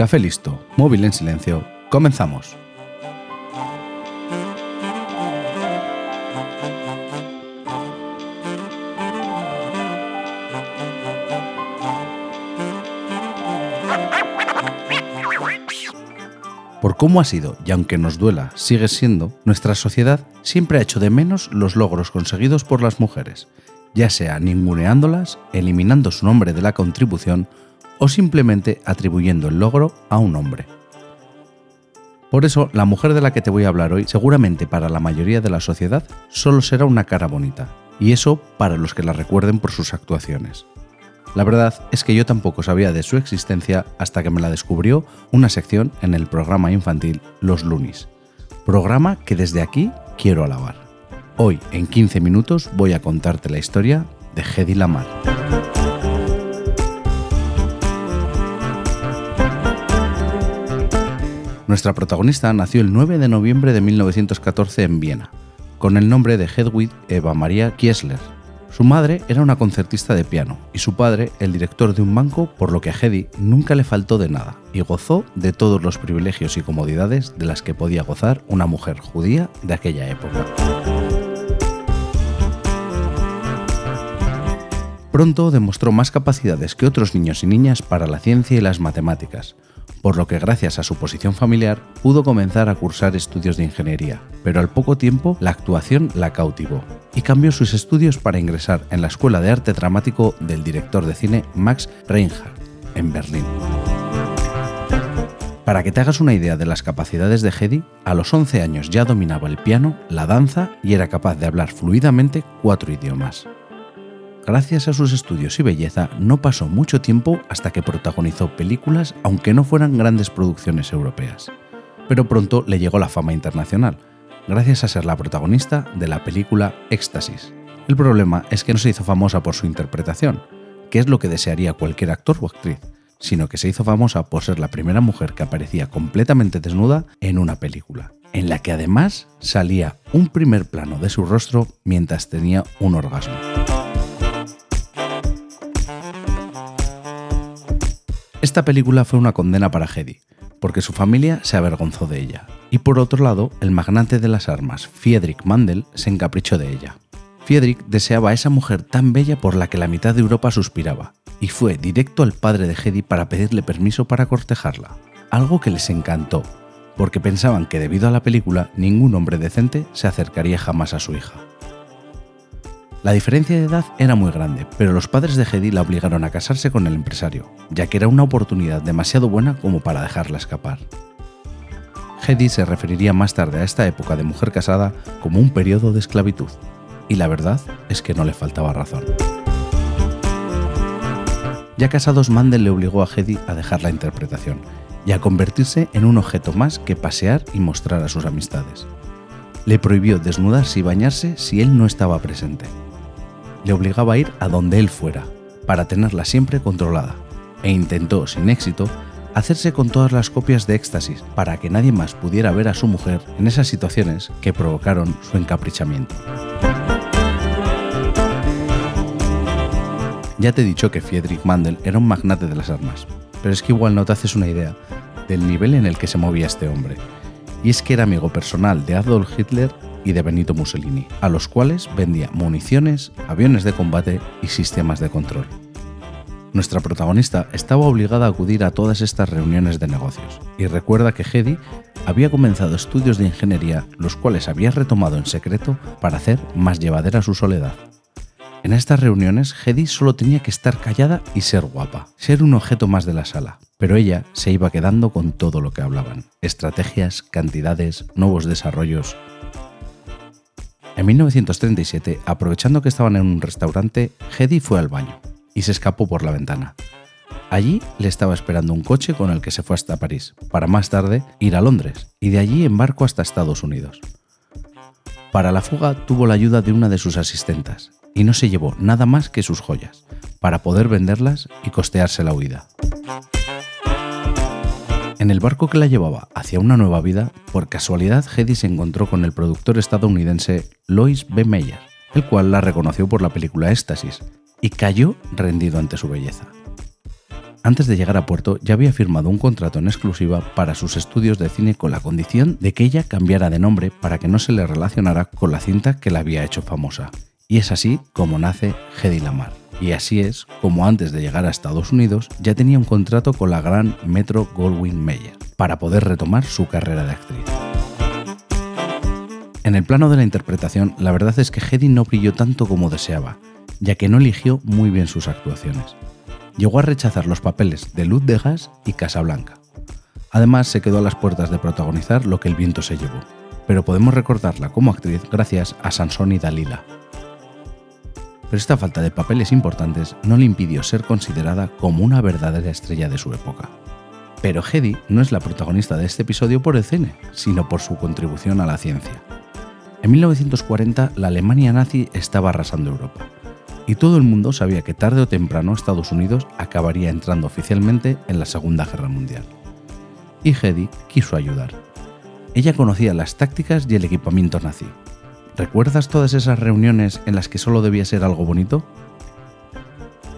Café listo, móvil en silencio, comenzamos. Por cómo ha sido, y aunque nos duela, sigue siendo, nuestra sociedad siempre ha hecho de menos los logros conseguidos por las mujeres, ya sea ninguneándolas, eliminando su nombre de la contribución o simplemente atribuyendo el logro a un hombre. Por eso, la mujer de la que te voy a hablar hoy seguramente para la mayoría de la sociedad solo será una cara bonita, y eso para los que la recuerden por sus actuaciones. La verdad es que yo tampoco sabía de su existencia hasta que me la descubrió una sección en el programa infantil Los Lunis, programa que desde aquí quiero alabar. Hoy, en 15 minutos, voy a contarte la historia de Hedy Lamar. Nuestra protagonista nació el 9 de noviembre de 1914 en Viena, con el nombre de Hedwig Eva Maria Kiesler, su madre era una concertista de piano y su padre el director de un banco, por lo que a Hedy nunca le faltó de nada y gozó de todos los privilegios y comodidades de las que podía gozar una mujer judía de aquella época. Pronto demostró más capacidades que otros niños y niñas para la ciencia y las matemáticas, por lo que gracias a su posición familiar pudo comenzar a cursar estudios de ingeniería, pero al poco tiempo la actuación la cautivó y cambió sus estudios para ingresar en la Escuela de Arte Dramático del director de cine Max Reinhardt, en Berlín. Para que te hagas una idea de las capacidades de Hedy, a los 11 años ya dominaba el piano, la danza y era capaz de hablar fluidamente cuatro idiomas. Gracias a sus estudios y belleza, no pasó mucho tiempo hasta que protagonizó películas, aunque no fueran grandes producciones europeas. Pero pronto le llegó la fama internacional, gracias a ser la protagonista de la película Éxtasis. El problema es que no se hizo famosa por su interpretación, que es lo que desearía cualquier actor o actriz, sino que se hizo famosa por ser la primera mujer que aparecía completamente desnuda en una película, en la que además salía un primer plano de su rostro mientras tenía un orgasmo. Esta película fue una condena para Hedy, porque su familia se avergonzó de ella, y por otro lado, el magnate de las armas, Friedrich Mandel, se encaprichó de ella. Friedrich deseaba a esa mujer tan bella por la que la mitad de Europa suspiraba, y fue directo al padre de Hedy para pedirle permiso para cortejarla, algo que les encantó, porque pensaban que debido a la película ningún hombre decente se acercaría jamás a su hija. La diferencia de edad era muy grande, pero los padres de Hedy la obligaron a casarse con el empresario, ya que era una oportunidad demasiado buena como para dejarla escapar. Hedy se referiría más tarde a esta época de mujer casada como un periodo de esclavitud, y la verdad es que no le faltaba razón. Ya casados, Mandel le obligó a Hedy a dejar la interpretación y a convertirse en un objeto más que pasear y mostrar a sus amistades. Le prohibió desnudarse y bañarse si él no estaba presente le obligaba a ir a donde él fuera, para tenerla siempre controlada, e intentó, sin éxito, hacerse con todas las copias de éxtasis para que nadie más pudiera ver a su mujer en esas situaciones que provocaron su encaprichamiento. Ya te he dicho que Friedrich Mandel era un magnate de las armas, pero es que igual no te haces una idea del nivel en el que se movía este hombre. Y es que era amigo personal de Adolf Hitler y de Benito Mussolini, a los cuales vendía municiones, aviones de combate y sistemas de control. Nuestra protagonista estaba obligada a acudir a todas estas reuniones de negocios y recuerda que Hedy había comenzado estudios de ingeniería los cuales había retomado en secreto para hacer más llevadera su soledad. En estas reuniones, Hedy solo tenía que estar callada y ser guapa, ser un objeto más de la sala, pero ella se iba quedando con todo lo que hablaban, estrategias, cantidades, nuevos desarrollos, en 1937, aprovechando que estaban en un restaurante, Hedy fue al baño y se escapó por la ventana. Allí le estaba esperando un coche con el que se fue hasta París, para más tarde ir a Londres y de allí en barco hasta Estados Unidos. Para la fuga tuvo la ayuda de una de sus asistentas y no se llevó nada más que sus joyas, para poder venderlas y costearse la huida. En el barco que la llevaba hacia una nueva vida, por casualidad Hedy se encontró con el productor estadounidense Lois B. Meyer, el cual la reconoció por la película Éxtasis, y cayó rendido ante su belleza. antes de llegar a puerto, ya había firmado un contrato en exclusiva para sus estudios de cine con la condición de que ella cambiara de nombre para que no se le relacionara con la cinta que la había hecho famosa. Y es así como nace Hedy Lamar. Y así es como antes de llegar a Estados Unidos ya tenía un contrato con la gran Metro Goldwyn Mayer para poder retomar su carrera de actriz. En el plano de la interpretación, la verdad es que Hedy no brilló tanto como deseaba, ya que no eligió muy bien sus actuaciones llegó a rechazar los papeles de Luz de Gas y Casablanca. Además, se quedó a las puertas de protagonizar Lo que el viento se llevó, pero podemos recordarla como actriz gracias a Sansón y Dalila. Pero esta falta de papeles importantes no le impidió ser considerada como una verdadera estrella de su época. Pero Hedy no es la protagonista de este episodio por el cine, sino por su contribución a la ciencia. En 1940 la Alemania nazi estaba arrasando Europa y todo el mundo sabía que tarde o temprano Estados Unidos acabaría entrando oficialmente en la Segunda Guerra Mundial. Y Hedy quiso ayudar. Ella conocía las tácticas y el equipamiento nazi. ¿Recuerdas todas esas reuniones en las que solo debía ser algo bonito?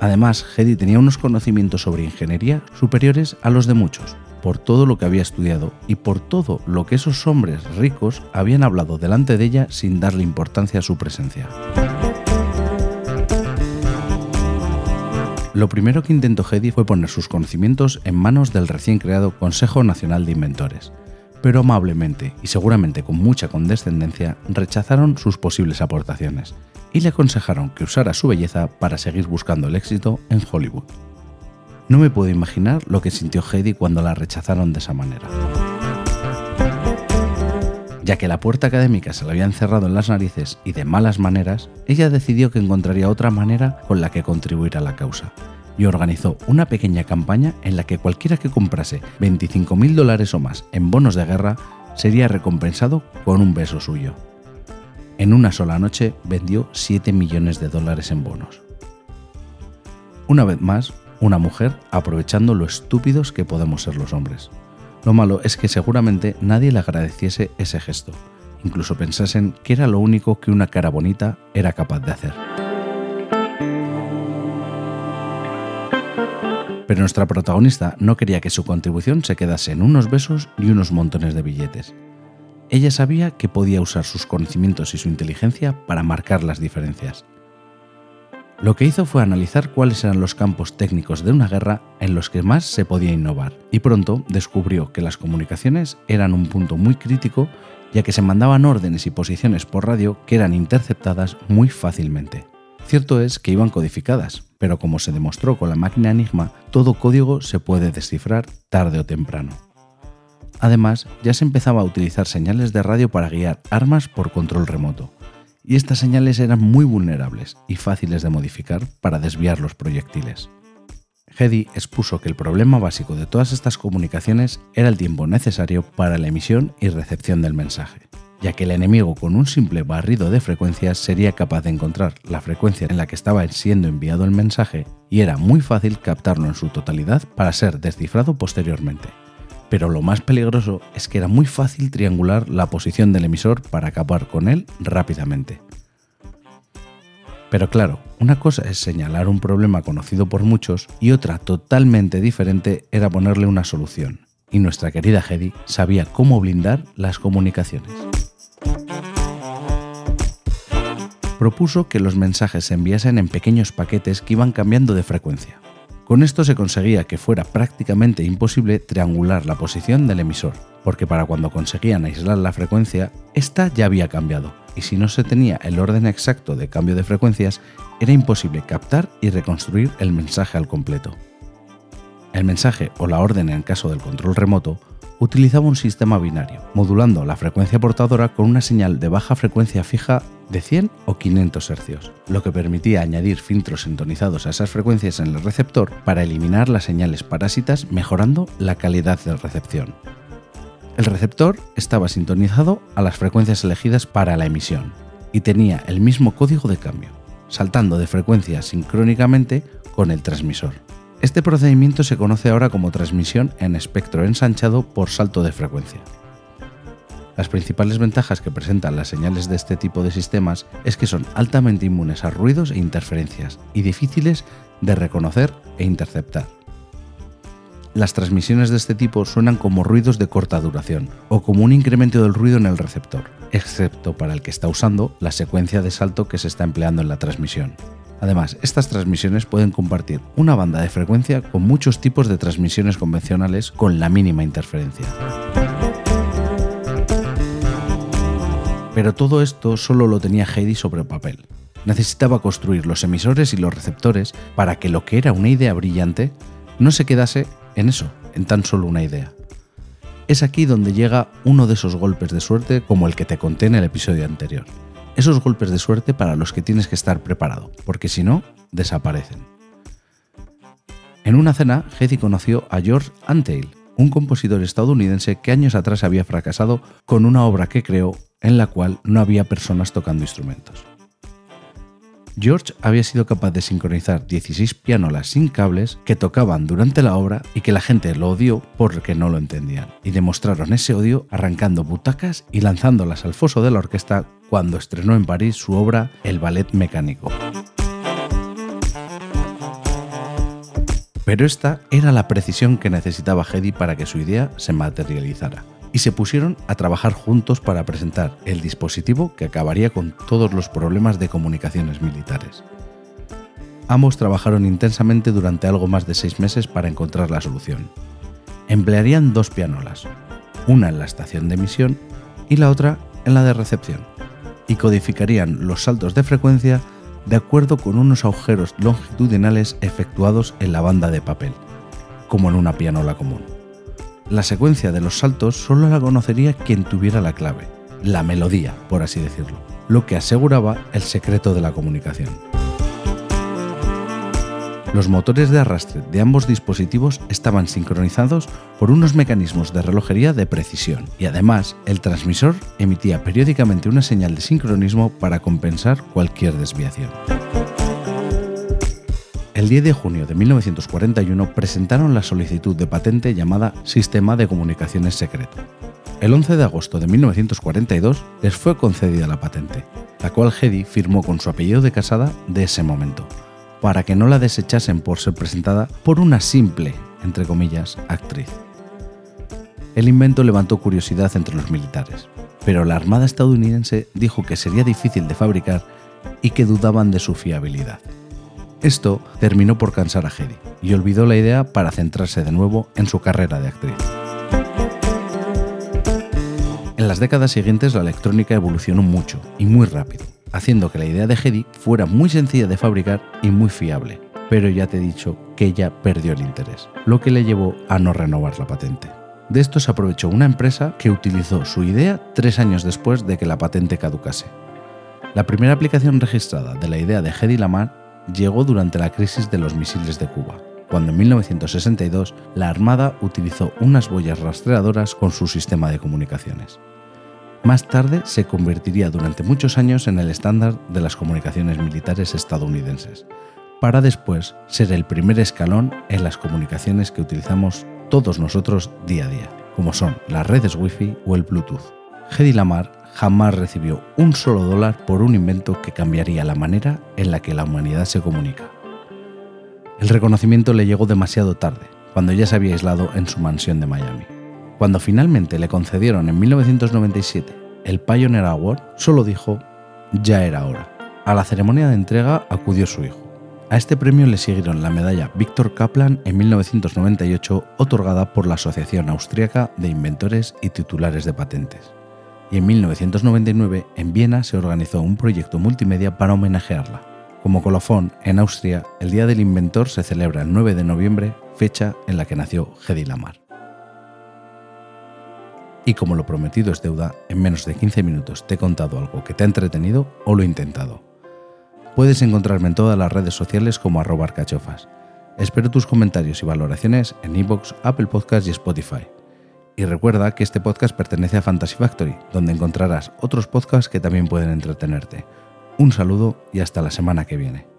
Además, Hedy tenía unos conocimientos sobre ingeniería superiores a los de muchos, por todo lo que había estudiado y por todo lo que esos hombres ricos habían hablado delante de ella sin darle importancia a su presencia. Lo primero que intentó Hedy fue poner sus conocimientos en manos del recién creado Consejo Nacional de Inventores, pero amablemente y seguramente con mucha condescendencia rechazaron sus posibles aportaciones y le aconsejaron que usara su belleza para seguir buscando el éxito en Hollywood. No me puedo imaginar lo que sintió Hedy cuando la rechazaron de esa manera. Ya que la puerta académica se la había encerrado en las narices y de malas maneras, ella decidió que encontraría otra manera con la que contribuir a la causa, y organizó una pequeña campaña en la que cualquiera que comprase 25.000 dólares o más en bonos de guerra sería recompensado con un beso suyo. En una sola noche vendió 7 millones de dólares en bonos. Una vez más, una mujer aprovechando lo estúpidos que podemos ser los hombres. Lo malo es que seguramente nadie le agradeciese ese gesto, incluso pensasen que era lo único que una cara bonita era capaz de hacer. Pero nuestra protagonista no quería que su contribución se quedase en unos besos y unos montones de billetes. Ella sabía que podía usar sus conocimientos y su inteligencia para marcar las diferencias. Lo que hizo fue analizar cuáles eran los campos técnicos de una guerra en los que más se podía innovar, y pronto descubrió que las comunicaciones eran un punto muy crítico ya que se mandaban órdenes y posiciones por radio que eran interceptadas muy fácilmente. Cierto es que iban codificadas, pero como se demostró con la máquina Enigma, todo código se puede descifrar tarde o temprano. Además, ya se empezaba a utilizar señales de radio para guiar armas por control remoto, y estas señales eran muy vulnerables y fáciles de modificar para desviar los proyectiles. Hedy expuso que el problema básico de todas estas comunicaciones era el tiempo necesario para la emisión y recepción del mensaje, ya que el enemigo con un simple barrido de frecuencias sería capaz de encontrar la frecuencia en la que estaba siendo enviado el mensaje y era muy fácil captarlo en su totalidad para ser descifrado posteriormente pero lo más peligroso es que era muy fácil triangular la posición del emisor para acabar con él rápidamente. Pero claro, una cosa es señalar un problema conocido por muchos y otra totalmente diferente era ponerle una solución. Y nuestra querida Hedy sabía cómo blindar las comunicaciones. Propuso que los mensajes se enviasen en pequeños paquetes que iban cambiando de frecuencia. Con esto se conseguía que fuera prácticamente imposible triangular la posición del emisor, porque para cuando conseguían aislar la frecuencia, esta ya había cambiado, y si no se tenía el orden exacto de cambio de frecuencias, era imposible captar y reconstruir el mensaje al completo. El mensaje o la orden en caso del control remoto utilizaba un sistema binario, modulando la frecuencia portadora con una señal de baja frecuencia fija de 100 o 500 Hz, lo que permitía añadir filtros sintonizados a esas frecuencias en el receptor para eliminar las señales parásitas mejorando la calidad de recepción. El receptor estaba sintonizado a las frecuencias elegidas para la emisión y tenía el mismo código de cambio, saltando de frecuencia sincrónicamente con el transmisor. Este procedimiento se conoce ahora como transmisión en espectro ensanchado por salto de frecuencia. Las principales ventajas que presentan las señales de este tipo de sistemas es que son altamente inmunes a ruidos e interferencias y difíciles de reconocer e interceptar. las transmisiones de este tipo suenan como ruidos de corta duración o como un incremento del ruido en el receptor, excepto para el que está usando la secuencia de salto que se está empleando en la transmisión. Además, estas transmisiones pueden compartir una banda de frecuencia con muchos tipos de transmisiones convencionales con la mínima interferencia. Pero todo esto solo lo tenía Heidi sobre papel. Necesitaba construir los emisores y los receptores para que lo que era una idea brillante no se quedase en eso, en tan solo una idea. Es aquí donde llega uno de esos golpes de suerte como el que te conté en el episodio anterior esos golpes de suerte para los que tienes que estar preparado, porque si no, desaparecen. En una cena, Hedy conoció a George Antheil, un compositor estadounidense que años atrás había fracasado con una obra que creó en la cual no había personas tocando instrumentos. George había sido capaz de sincronizar 16 pianolas sin cables que tocaban durante la obra y que la gente lo odió porque no lo entendían, y demostraron ese odio arrancando butacas y lanzándolas al foso de la orquesta cuando estrenó en París su obra El Ballet Mecánico. Pero esta era la precisión que necesitaba Hedy para que su idea se materializara y se pusieron a trabajar juntos para presentar el dispositivo que acabaría con todos los problemas de comunicaciones militares. Ambos trabajaron intensamente durante algo más de seis meses para encontrar la solución. Emplearían dos pianolas, una en la estación de emisión y la otra en la de recepción, y codificarían los saltos de frecuencia de acuerdo con unos agujeros longitudinales efectuados en la banda de papel, como en una pianola común. La secuencia de los saltos solo la conocería quien tuviera la clave, la melodía, por así decirlo, lo que aseguraba el secreto de la comunicación. Los motores de arrastre de ambos dispositivos estaban sincronizados por unos mecanismos de relojería de precisión y además el transmisor emitía periódicamente una señal de sincronismo para compensar cualquier desviación. El 10 de junio de 1941 presentaron la solicitud de patente llamada Sistema de Comunicaciones Secreto. El 11 de agosto de 1942 les fue concedida la patente, la cual Hedy firmó con su apellido de casada de ese momento, para que no la desechasen por ser presentada por una simple, entre comillas, actriz. El invento levantó curiosidad entre los militares, pero la Armada estadounidense dijo que sería difícil de fabricar y que dudaban de su fiabilidad. Esto terminó por cansar a Hedy y olvidó la idea para centrarse de nuevo en su carrera de actriz. En las décadas siguientes la electrónica evolucionó mucho y muy rápido, haciendo que la idea de Hedy fuera muy sencilla de fabricar y muy fiable, pero ya te he dicho que ella perdió el interés, lo que le llevó a no renovar la patente. De esto se aprovechó una empresa que utilizó su idea tres años después de que la patente caducase. La primera aplicación registrada de la idea de Hedy Lamar llegó durante la crisis de los misiles de Cuba, cuando en 1962 la Armada utilizó unas boyas rastreadoras con su sistema de comunicaciones. Más tarde se convertiría durante muchos años en el estándar de las comunicaciones militares estadounidenses, para después ser el primer escalón en las comunicaciones que utilizamos todos nosotros día a día, como son las redes Wi-Fi o el Bluetooth. Hedy Lamar jamás recibió un solo dólar por un invento que cambiaría la manera en la que la humanidad se comunica. El reconocimiento le llegó demasiado tarde, cuando ya se había aislado en su mansión de Miami. Cuando finalmente le concedieron en 1997 el Pioneer Award, solo dijo, ya era hora. A la ceremonia de entrega acudió su hijo. A este premio le siguieron la medalla Victor Kaplan en 1998 otorgada por la Asociación Austriaca de Inventores y Titulares de Patentes y en 1999 en Viena se organizó un proyecto multimedia para homenajearla. Como colofón, en Austria, el Día del Inventor se celebra el 9 de noviembre, fecha en la que nació Hedy Lamar. Y como lo prometido es deuda, en menos de 15 minutos te he contado algo que te ha entretenido o lo he intentado. Puedes encontrarme en todas las redes sociales como arroba arcachofas. Espero tus comentarios y valoraciones en iVoox, Apple Podcasts y Spotify. Y recuerda que este podcast pertenece a Fantasy Factory, donde encontrarás otros podcasts que también pueden entretenerte. Un saludo y hasta la semana que viene.